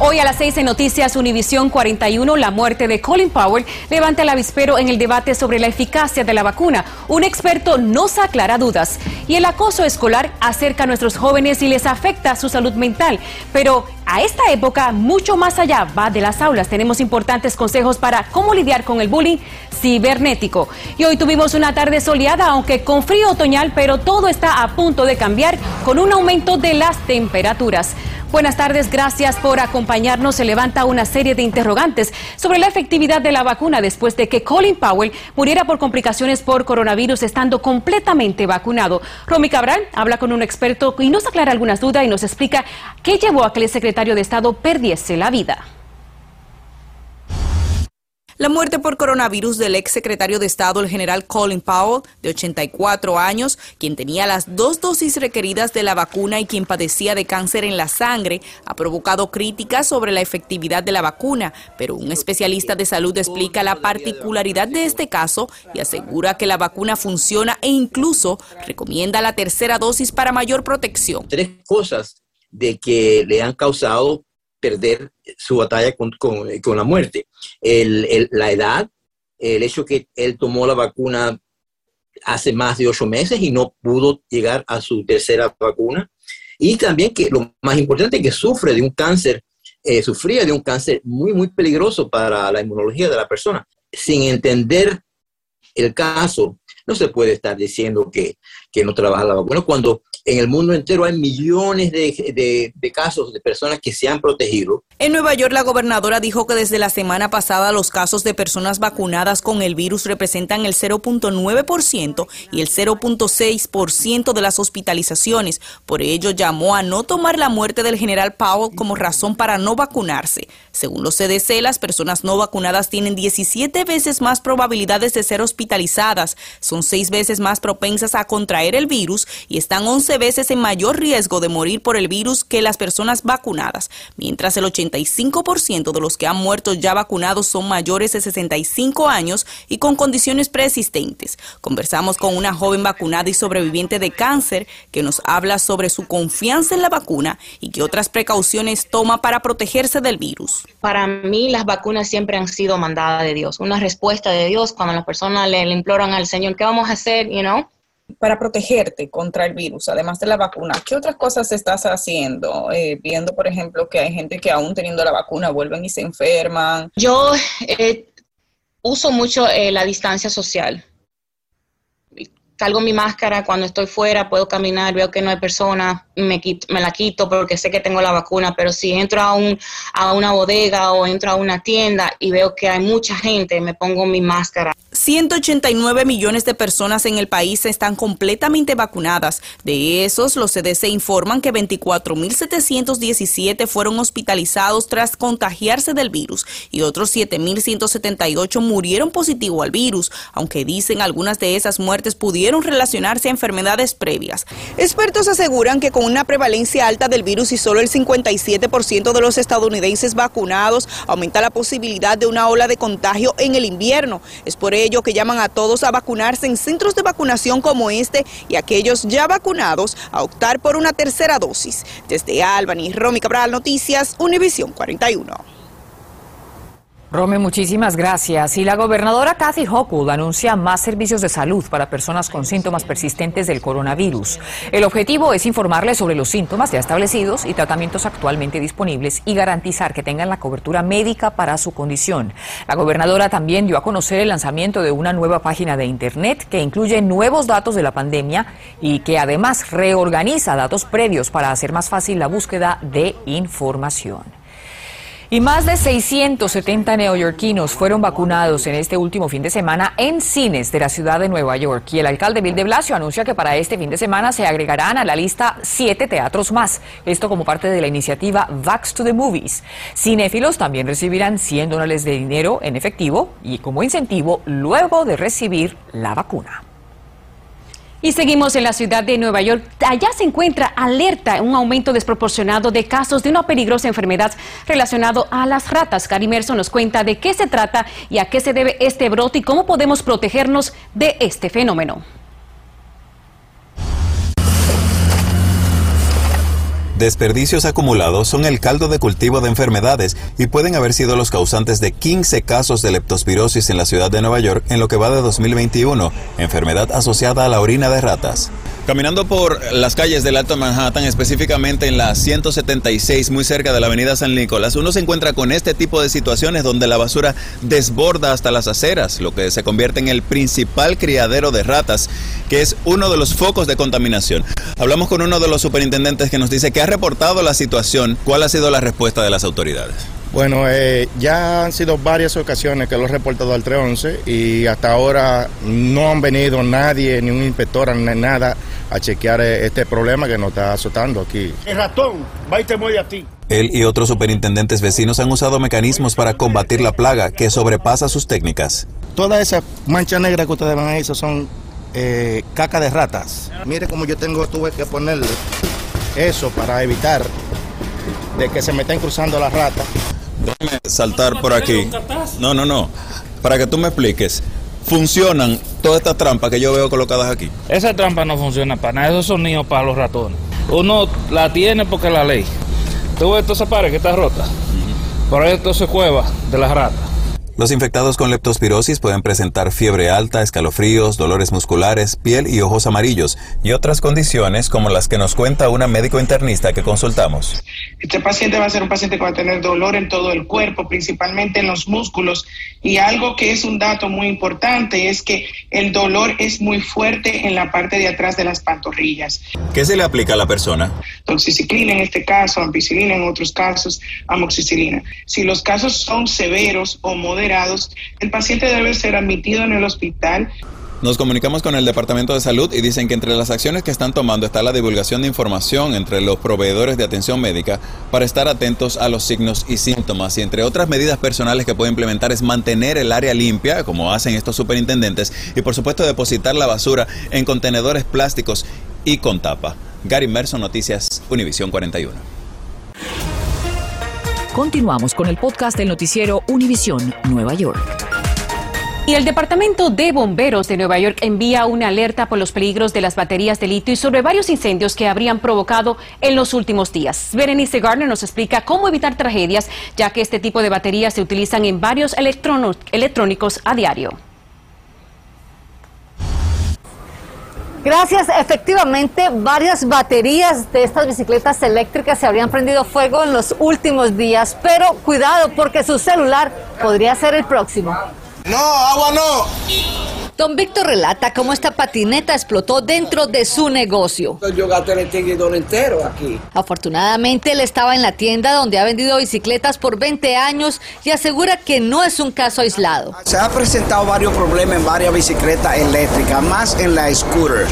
Hoy a las 6 en Noticias Univisión 41, la muerte de Colin Powell levanta el avispero en el debate sobre la eficacia de la vacuna. Un experto nos aclara dudas. Y el acoso escolar acerca a nuestros jóvenes y les afecta su salud mental. Pero a esta época, mucho más allá va de las aulas. Tenemos importantes consejos para cómo lidiar con el bullying cibernético. Y hoy tuvimos una tarde soleada, aunque con frío otoñal, pero todo está a punto de cambiar con un aumento de las temperaturas. Buenas tardes, gracias por acompañarnos. Se levanta una serie de interrogantes sobre la efectividad de la vacuna después de que Colin Powell muriera por complicaciones por coronavirus estando completamente vacunado. Romy Cabral habla con un experto y nos aclara algunas dudas y nos explica qué llevó a que el secretario de Estado perdiese la vida. La muerte por coronavirus del ex secretario de Estado, el general Colin Powell, de 84 años, quien tenía las dos dosis requeridas de la vacuna y quien padecía de cáncer en la sangre, ha provocado críticas sobre la efectividad de la vacuna, pero un especialista de salud explica la particularidad de este caso y asegura que la vacuna funciona e incluso recomienda la tercera dosis para mayor protección. Tres cosas de que le han causado perder su batalla con, la muerte. la edad, el hecho que él tomó la vacuna hace más de ocho meses y no pudo llegar a su tercera vacuna. Y también que lo más importante, que sufre de un cáncer, eh, sufría de un cáncer muy, muy peligroso para la inmunología de la persona. Sin entender el caso, no se puede estar diciendo que, que no trabaja la vacuna cuando en el mundo entero hay millones de, casos de personas que se han protegido. En Nueva York, la gobernadora dijo que desde la semana pasada los casos de personas vacunadas con el virus representan el 0.9% y el 0.6% de las hospitalizaciones. Por ello, llamó a no tomar la muerte del general Powell como razón para no vacunarse. Según los CDC, las personas no vacunadas tienen 17 veces más probabilidades de ser hospitalizadas, son 6 veces más propensas a contraer el virus y están 11 veces en mayor riesgo de morir por el virus que las personas vacunadas, mientras el 85% de los que han muerto ya vacunados son mayores de 65 años y con condiciones preexistentes. Conversamos con una joven vacunada y sobreviviente de cáncer que nos habla sobre su confianza en la vacuna y qué otras precauciones toma para protegerse del virus. Para mí las vacunas siempre han sido mandadas de Dios, una respuesta de Dios cuando las personas le, imploran al Señor, ¿qué vamos a hacer? You know? Para protegerte contra el virus, además de la vacuna, ¿qué otras cosas estás haciendo? Eh, viendo, por ejemplo, que hay gente que aún teniendo la vacuna vuelven y se enferman. Yo eh, uso mucho eh, la distancia social. Salgo mi máscara cuando estoy fuera, puedo caminar, veo que no hay persona, me, me la quito porque sé que tengo la vacuna, pero si entro a, un, a una bodega o entro a una tienda y veo que hay mucha gente, me pongo mi máscara. 189 millones de personas en el país están completamente vacunadas. De esos, los CDC informan que 24.717 fueron hospitalizados tras contagiarse del virus y otros 7.178 murieron positivo al virus, aunque dicen algunas de esas muertes pudieron relacionarse a enfermedades previas. Expertos aseguran que con una prevalencia alta del virus y solo el 57% de los estadounidenses vacunados, aumenta la posibilidad de una ola de contagio en el invierno. Es por ello que llaman a todos a vacunarse en centros de vacunación como este y aquellos ya vacunados a optar por una tercera dosis. Desde Albany, Romy Cabral, Noticias, Univisión 41. Rome, muchísimas gracias. Y la gobernadora Kathy Hochul anuncia más servicios de salud para personas con síntomas persistentes del coronavirus. El objetivo es informarles sobre los síntomas ya establecidos y tratamientos actualmente disponibles y garantizar que tengan la cobertura médica para su condición. La gobernadora también dio a conocer el lanzamiento de una nueva página de Internet que incluye nuevos datos de la pandemia y que además reorganiza datos previos para hacer más fácil la búsqueda de información. Y más de 670 neoyorquinos fueron vacunados en este último fin de semana en cines de la ciudad de Nueva York. Y el alcalde Bill de Blasio anuncia que para este fin de semana se agregarán a la lista siete teatros más. Esto como parte de la iniciativa Vax to the Movies. Cinéfilos también recibirán 100 dólares de dinero en efectivo y como incentivo luego de recibir la vacuna. Y seguimos en la ciudad de Nueva York. Allá se encuentra alerta un aumento desproporcionado de casos de una peligrosa enfermedad relacionado a las ratas. Gary Merson nos cuenta de qué se trata y a qué se debe este brote y cómo podemos protegernos de este fenómeno. Desperdicios acumulados son el caldo de cultivo de enfermedades y pueden haber sido los causantes de 15 casos de leptospirosis en la ciudad de Nueva York en lo que va de 2021, enfermedad asociada a la orina de ratas. Caminando por las calles del Alto Manhattan, específicamente en la 176, muy cerca de la avenida San Nicolás, uno se encuentra con este tipo de situaciones donde la basura desborda hasta las aceras, lo que se convierte en el principal criadero de ratas, que es uno de los focos de contaminación. Hablamos con uno de los superintendentes que nos dice que ha reportado la situación. ¿Cuál ha sido la respuesta de las autoridades? Bueno, eh, ya han sido varias ocasiones que lo he reportado al 311 y hasta ahora no han venido nadie, ni un inspector, ni nada a chequear eh, este problema que nos está azotando aquí. El ratón, va y te mueve a ti. Él y otros superintendentes vecinos han usado mecanismos para combatir la plaga que sobrepasa sus técnicas. Toda esa mancha negra que ustedes ven ahí, son eh, caca de ratas. Mire cómo yo tengo, tuve que poner eso para evitar de que se me estén cruzando las ratas. Déjame saltar por aquí. No, no, no. Para que tú me expliques. ¿Funcionan todas estas trampas que yo veo colocadas aquí? Esa trampa no funciona para nada. Esos son niños para los ratones. Uno la tiene porque la ley. Tú ves esa pared que está rota. Por esto se cueva de las ratas. Los infectados con leptospirosis pueden presentar fiebre alta, escalofríos, dolores musculares, piel y ojos amarillos y otras condiciones como las que nos cuenta una médico internista que consultamos. Este paciente va a ser un paciente que va a tener dolor en todo el cuerpo, principalmente en los músculos. Y algo que es un dato muy importante es que el dolor es muy fuerte en la parte de atrás de las pantorrillas. ¿Qué se le aplica a la persona? Doxiciclina en este caso, ampicilina en otros casos, amoxicilina. Si los casos son severos o moderados, el paciente debe ser admitido en el hospital nos comunicamos con el Departamento de Salud y dicen que entre las acciones que están tomando está la divulgación de información entre los proveedores de atención médica para estar atentos a los signos y síntomas. Y entre otras medidas personales que puede implementar es mantener el área limpia, como hacen estos superintendentes, y por supuesto depositar la basura en contenedores plásticos y con tapa. Gary Merson, Noticias, Univisión 41. Continuamos con el podcast del noticiero Univisión Nueva York. Y el Departamento de Bomberos de Nueva York envía una alerta por los peligros de las baterías de litio y sobre varios incendios que habrían provocado en los últimos días. Berenice Gardner nos explica cómo evitar tragedias, ya que este tipo de baterías se utilizan en varios electrónicos a diario. Gracias. Efectivamente, varias baterías de estas bicicletas eléctricas se habrían prendido fuego en los últimos días, pero cuidado porque su celular podría ser el próximo. No, agua no. Don Víctor relata cómo esta patineta explotó dentro de su negocio. Yo gasté el seguidor entero aquí. Afortunadamente, él estaba en la tienda donde ha vendido bicicletas por 20 años y asegura que no es un caso aislado. Se ha presentado varios problemas en varias bicicletas eléctricas, más en la scooter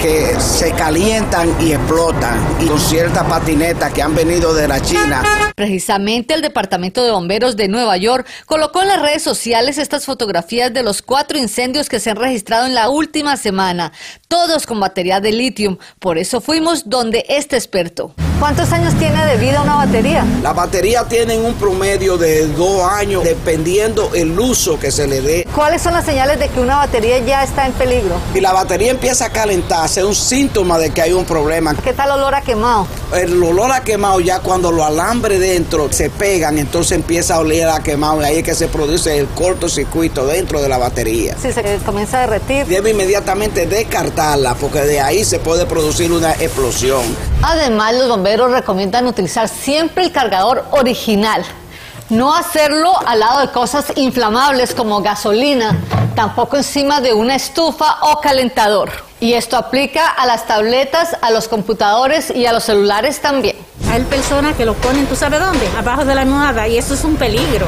que se calientan y explotan y con ciertas patinetas que han venido de la China. Precisamente el Departamento de Bomberos de Nueva York colocó en las redes sociales estas fotografías de los cuatro incendios que se han registrado en la última semana, todos con batería de litio. Por eso fuimos donde este experto. ¿Cuántos años tiene de vida una batería? La batería tiene un promedio de dos años dependiendo el uso que se le dé. ¿Cuáles son las señales de que una batería ya está en peligro? Si la batería empieza a calentar, es un síntoma de que hay un problema. ¿Qué tal olor a quemado? El olor a quemado ya cuando los alambres dentro se pegan, entonces empieza a oler a quemado y ahí es que se produce el cortocircuito dentro de la batería. Sí, se comienza a derretir. Debe inmediatamente descartarla porque de ahí se puede producir una explosión. Además, los bomberos recomiendan utilizar siempre el cargador original. No hacerlo al lado de cosas inflamables como gasolina, tampoco encima de una estufa o calentador. Y esto aplica a las tabletas, a los computadores y a los celulares también. Hay personas que lo ponen, ¿tú sabes dónde? Abajo de la almohada y eso es un peligro.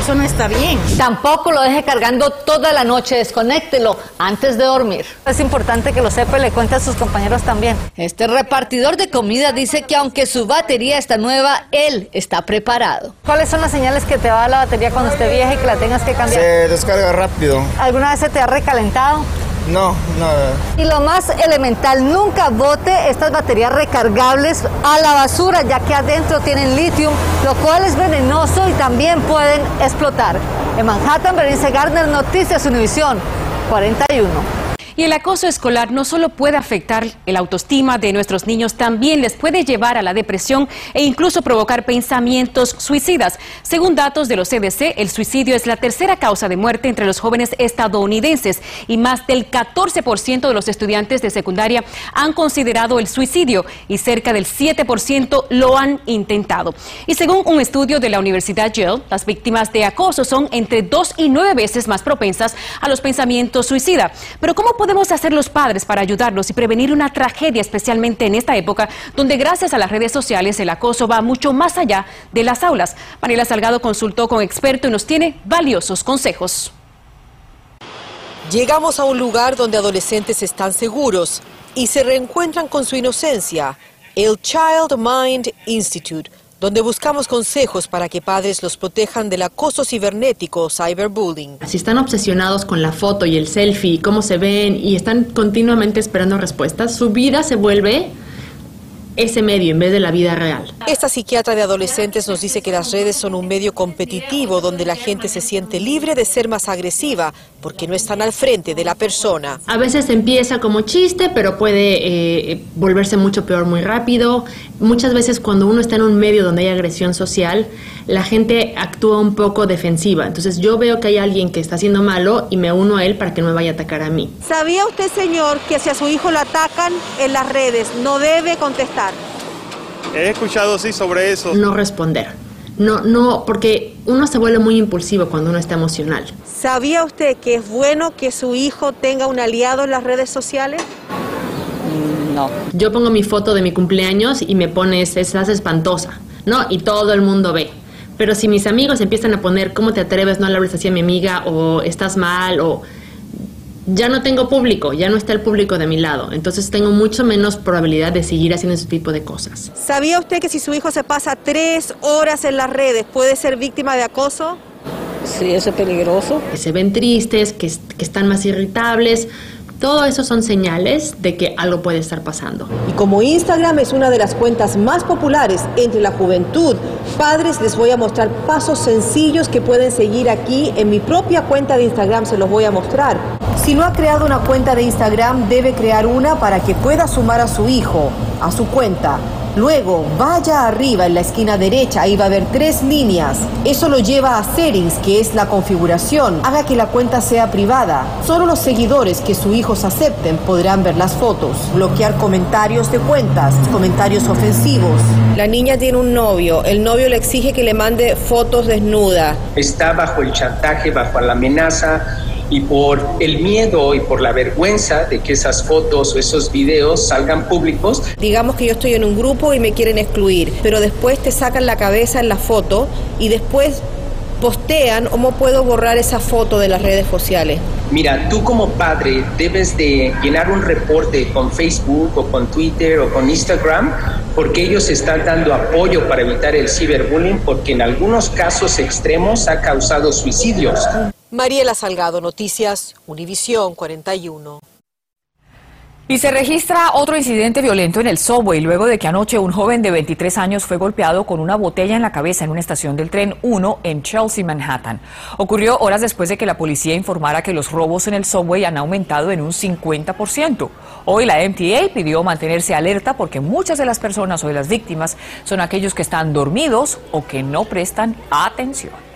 Eso no está bien. Tampoco lo deje cargando toda la noche, desconéctelo antes de dormir. Es importante que lo sepa y le cuente a sus compañeros también. Este repartidor de comida dice que aunque su batería está nueva, él está preparado. ¿Cuáles son las señales que te va a dar la batería cuando esté vieja y que la tengas que cambiar? Se descarga rápido. ¿Alguna vez se te ha recalentado? No, nada. Y lo más elemental, nunca bote estas baterías recargables a la basura, ya que adentro tienen litio, lo cual es venenoso y también pueden explotar. En Manhattan, Berenice Gardner, Noticias Univisión 41. Y el acoso escolar no solo puede afectar el autoestima de nuestros niños, también les puede llevar a la depresión e incluso provocar pensamientos suicidas. Según datos de los CDC, el suicidio es la tercera causa de muerte entre los jóvenes estadounidenses y más del 14% de los estudiantes de secundaria han considerado el suicidio y cerca del 7% lo han intentado. Y según un estudio de la Universidad Yale, las víctimas de acoso son entre dos y nueve veces más propensas a los pensamientos suicida. Pero ¿cómo hacer los padres para ayudarlos y prevenir una tragedia, especialmente en esta época, donde gracias a las redes sociales el acoso va mucho más allá de las aulas? Mariela Salgado consultó con experto y nos tiene valiosos consejos. Llegamos a un lugar donde adolescentes están seguros y se reencuentran con su inocencia, el Child Mind Institute donde buscamos consejos para que padres los protejan del acoso cibernético o cyberbullying. Si están obsesionados con la foto y el selfie, cómo se ven y están continuamente esperando respuestas, su vida se vuelve ese medio en vez de la vida real. Esta psiquiatra de adolescentes nos dice que las redes son un medio competitivo donde la gente se siente libre de ser más agresiva porque no están al frente de la persona. A veces empieza como chiste, pero puede eh, volverse mucho peor muy rápido. Muchas veces cuando uno está en un medio donde hay agresión social, la gente actúa un poco defensiva. Entonces yo veo que hay alguien que está haciendo malo y me uno a él para que no me vaya a atacar a mí. ¿Sabía usted, señor, que si a su hijo lo atacan en las redes, no debe contestar? He escuchado sí sobre eso. No responder. No, no, porque uno se vuelve muy impulsivo cuando uno está emocional. ¿Sabía usted que es bueno que su hijo tenga un aliado en las redes sociales? No. Yo pongo mi foto de mi cumpleaños y me pones, estás espantosa, ¿no? Y todo el mundo ve. Pero si mis amigos empiezan a poner, ¿cómo te atreves? No le hables así a mi amiga, o estás mal, o ya no tengo público, ya no está el público de mi lado, entonces tengo mucho menos probabilidad de seguir haciendo ese tipo de cosas. ¿Sabía usted que si su hijo se pasa tres horas en las redes puede ser víctima de acoso? Sí, eso es peligroso. Que se ven tristes, que, que están más irritables, todo eso son señales de que algo puede estar pasando. Y como Instagram es una de las cuentas más populares entre la juventud, padres les voy a mostrar pasos sencillos que pueden seguir aquí. En mi propia cuenta de Instagram se los voy a mostrar. Si no ha creado una cuenta de Instagram, debe crear una para que pueda sumar a su hijo a su cuenta. Luego, vaya arriba en la esquina derecha, ahí va a haber tres líneas. Eso lo lleva a Settings, que es la configuración. Haga que la cuenta sea privada. Solo los seguidores que su hijos acepten podrán ver las fotos. Bloquear comentarios de cuentas, comentarios ofensivos. La niña tiene un novio. El novio le exige que le mande fotos desnuda. Está bajo el chantaje, bajo la amenaza y por el miedo y por la vergüenza de que esas fotos o esos videos salgan públicos. Digamos que yo estoy en un grupo y me quieren excluir, pero después te sacan la cabeza en la foto y después postean cómo puedo borrar esa foto de las redes sociales. Mira, tú como padre debes de llenar un reporte con Facebook o con Twitter o con Instagram porque ellos están dando apoyo para evitar el ciberbullying porque en algunos casos extremos ha causado suicidios. Mariela Salgado, Noticias, Univisión 41. Y se registra otro incidente violento en el subway luego de que anoche un joven de 23 años fue golpeado con una botella en la cabeza en una estación del tren 1 en Chelsea, Manhattan. Ocurrió horas después de que la policía informara que los robos en el subway han aumentado en un 50%. Hoy la MTA pidió mantenerse alerta porque muchas de las personas o de las víctimas son aquellos que están dormidos o que no prestan atención.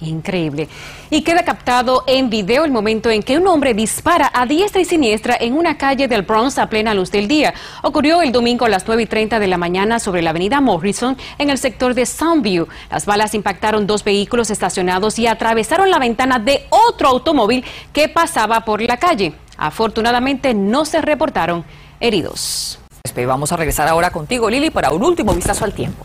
Increíble. Y queda captado en video el momento en que un hombre dispara a diestra y siniestra en una calle del Bronx a plena luz del día. Ocurrió el domingo a las 9 y 30 de la mañana sobre la avenida Morrison en el sector de Soundview. Las balas impactaron dos vehículos estacionados y atravesaron la ventana de otro automóvil que pasaba por la calle. Afortunadamente no se reportaron heridos. Vamos a regresar ahora contigo, Lili, para un último vistazo al tiempo.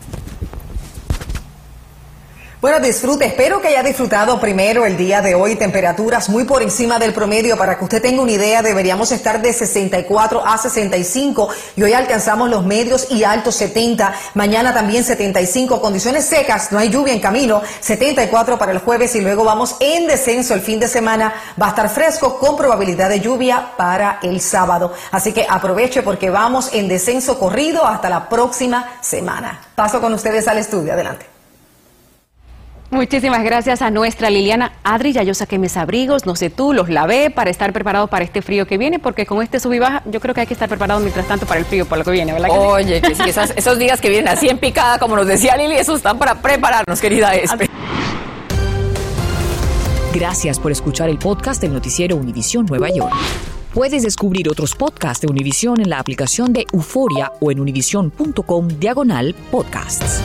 Bueno, disfrute. Espero que haya disfrutado primero el día de hoy. Temperaturas muy por encima del promedio. Para que usted tenga una idea, deberíamos estar de 64 a 65 y hoy alcanzamos los medios y altos 70. Mañana también 75. Condiciones secas, no hay lluvia en camino. 74 para el jueves y luego vamos en descenso el fin de semana. Va a estar fresco con probabilidad de lluvia para el sábado. Así que aproveche porque vamos en descenso corrido hasta la próxima semana. Paso con ustedes al estudio. Adelante. Muchísimas gracias a nuestra Liliana Adri. Ya yo saqué mis abrigos, no sé tú, los lavé para estar preparado para este frío que viene, porque con este sub y baja yo creo que hay que estar preparado mientras tanto para el frío, para lo que viene, ¿verdad? Que Oye, que sí, esas- esos días que vienen así en picada, como nos decía Lili, esos están para prepararnos, querida Espe. Gracias por escuchar el podcast del noticiero Univisión Nueva York. Puedes descubrir otros podcasts de Univisión en la aplicación de Euforia o en univision.com diagonal podcasts.